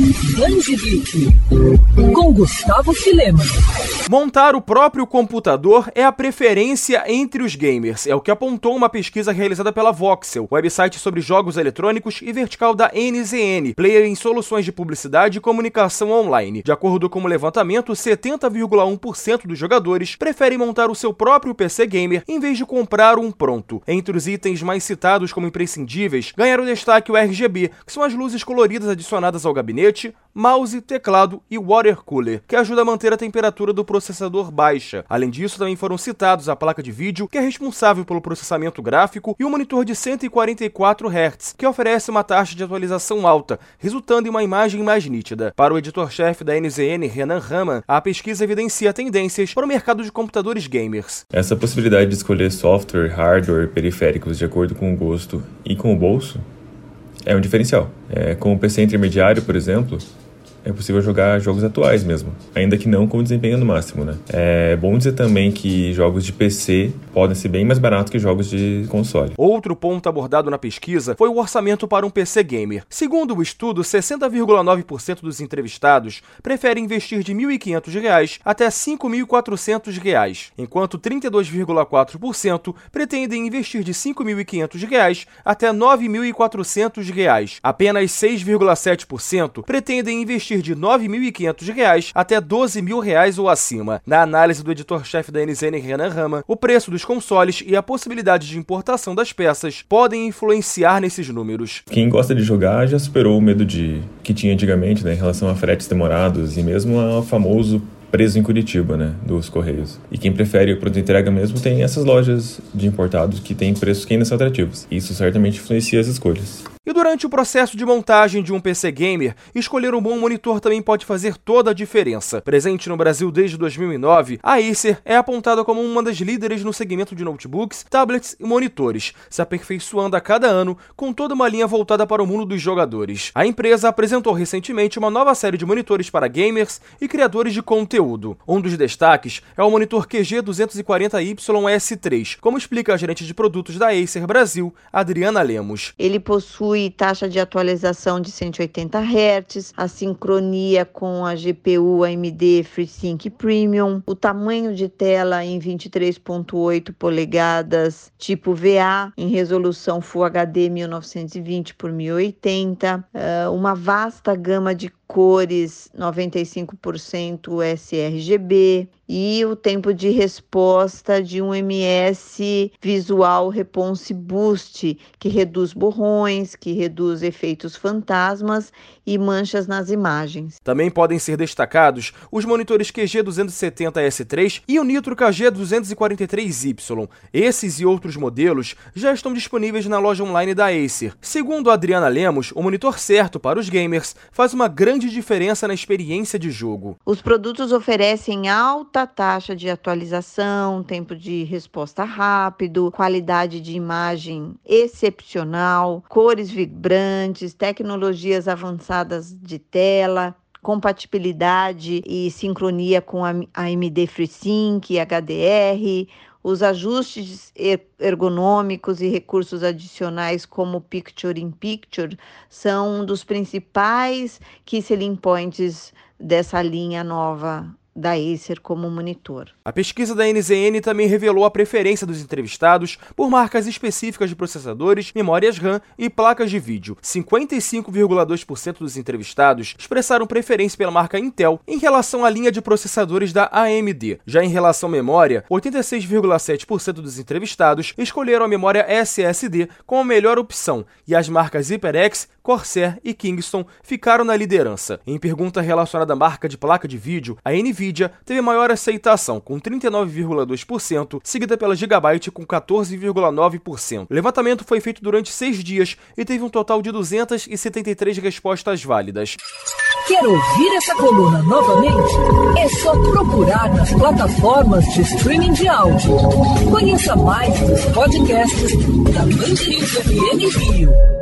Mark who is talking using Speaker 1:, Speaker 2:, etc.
Speaker 1: Geek, com Gustavo Filema.
Speaker 2: Montar o próprio computador é a preferência entre os gamers, é o que apontou uma pesquisa realizada pela Voxel, website sobre jogos eletrônicos e vertical da NZN, player em soluções de publicidade e comunicação online. De acordo com o levantamento, 70,1% dos jogadores preferem montar o seu próprio PC gamer em vez de comprar um pronto. Entre os itens mais citados como imprescindíveis, ganharam destaque o RGB, que são as luzes coloridas adicionadas ao gabinete, mouse, teclado e water cooler, que ajuda a manter a temperatura do processador baixa. Além disso, também foram citados a placa de vídeo, que é responsável pelo processamento gráfico, e o monitor de 144 Hz, que oferece uma taxa de atualização alta, resultando em uma imagem mais nítida. Para o editor-chefe da NZN, Renan Raman, a pesquisa evidencia tendências para o mercado de computadores gamers.
Speaker 3: Essa possibilidade de escolher software, hardware, periféricos de acordo com o gosto e com o bolso é um diferencial. É, com o PC intermediário, por exemplo, é possível jogar jogos atuais mesmo, ainda que não com desempenho no máximo, né? É bom dizer também que jogos de PC podem ser bem mais baratos que jogos de console.
Speaker 2: Outro ponto abordado na pesquisa foi o orçamento para um PC gamer. Segundo o estudo, 60,9% dos entrevistados preferem investir de R$ 1.500 até R$ 5.400, enquanto 32,4% pretendem investir de R$ 5.500 até R$ 9.400. Apenas 6,7% pretendem investir investir de R$ 9.500 até R$ 12.000 ou acima. Na análise do editor-chefe da NZN, Renan Rama, o preço dos consoles e a possibilidade de importação das peças podem influenciar nesses números.
Speaker 3: Quem gosta de jogar já superou o medo de que tinha antigamente né, em relação a fretes demorados e mesmo ao famoso preso em Curitiba, né, dos Correios. E quem prefere o produto entrega mesmo tem essas lojas de importados que têm preços que ainda são atrativos. Isso certamente influencia as escolhas.
Speaker 2: E durante o processo de montagem de um PC gamer, escolher um bom monitor também pode fazer toda a diferença. Presente no Brasil desde 2009, a Acer é apontada como uma das líderes no segmento de notebooks, tablets e monitores, se aperfeiçoando a cada ano com toda uma linha voltada para o mundo dos jogadores. A empresa apresentou recentemente uma nova série de monitores para gamers e criadores de conteúdo. Um dos destaques é o monitor QG240YS3, como explica a gerente de produtos da Acer Brasil, Adriana Lemos.
Speaker 4: Ele possui taxa de atualização de 180 Hz, a sincronia com a GPU AMD FreeSync Premium, o tamanho de tela em 23.8 polegadas, tipo VA, em resolução Full HD 1920 por 1080, uma vasta gama de cores 95% sRGB e o tempo de resposta de um MS Visual Response Boost, que reduz borrões, que reduz efeitos fantasmas e manchas nas imagens.
Speaker 2: Também podem ser destacados os monitores QG270S3 e o Nitro KG243Y. Esses e outros modelos já estão disponíveis na loja online da Acer. Segundo Adriana Lemos, o monitor certo para os gamers faz uma grande grande diferença na experiência de jogo.
Speaker 4: Os produtos oferecem alta taxa de atualização, tempo de resposta rápido, qualidade de imagem excepcional, cores vibrantes, tecnologias avançadas de tela, compatibilidade e sincronia com a AMD FreeSync, HDR, os ajustes er-, ergonômicos e recursos adicionais como Picture in Picture são um dos principais key selling points dessa linha nova da Acer como monitor.
Speaker 2: A pesquisa da NZN também revelou a preferência dos entrevistados por marcas específicas de processadores, memórias RAM e placas de vídeo. 55,2% dos entrevistados expressaram preferência pela marca Intel em relação à linha de processadores da AMD. Já em relação à memória, 86,7% dos entrevistados escolheram a memória SSD como a melhor opção e as marcas HyperX, Corsair e Kingston ficaram na liderança. Em pergunta relacionada à marca de placa de vídeo, a Nvidia teve maior aceitação, com 39,2%, seguida pela Gigabyte com 14,9%. O levantamento foi feito durante seis dias e teve um total de 273 respostas válidas.
Speaker 1: Quer ouvir essa coluna novamente? É só procurar nas plataformas de streaming de áudio. Conheça mais dos podcasts da Mandirinhos FM Rio.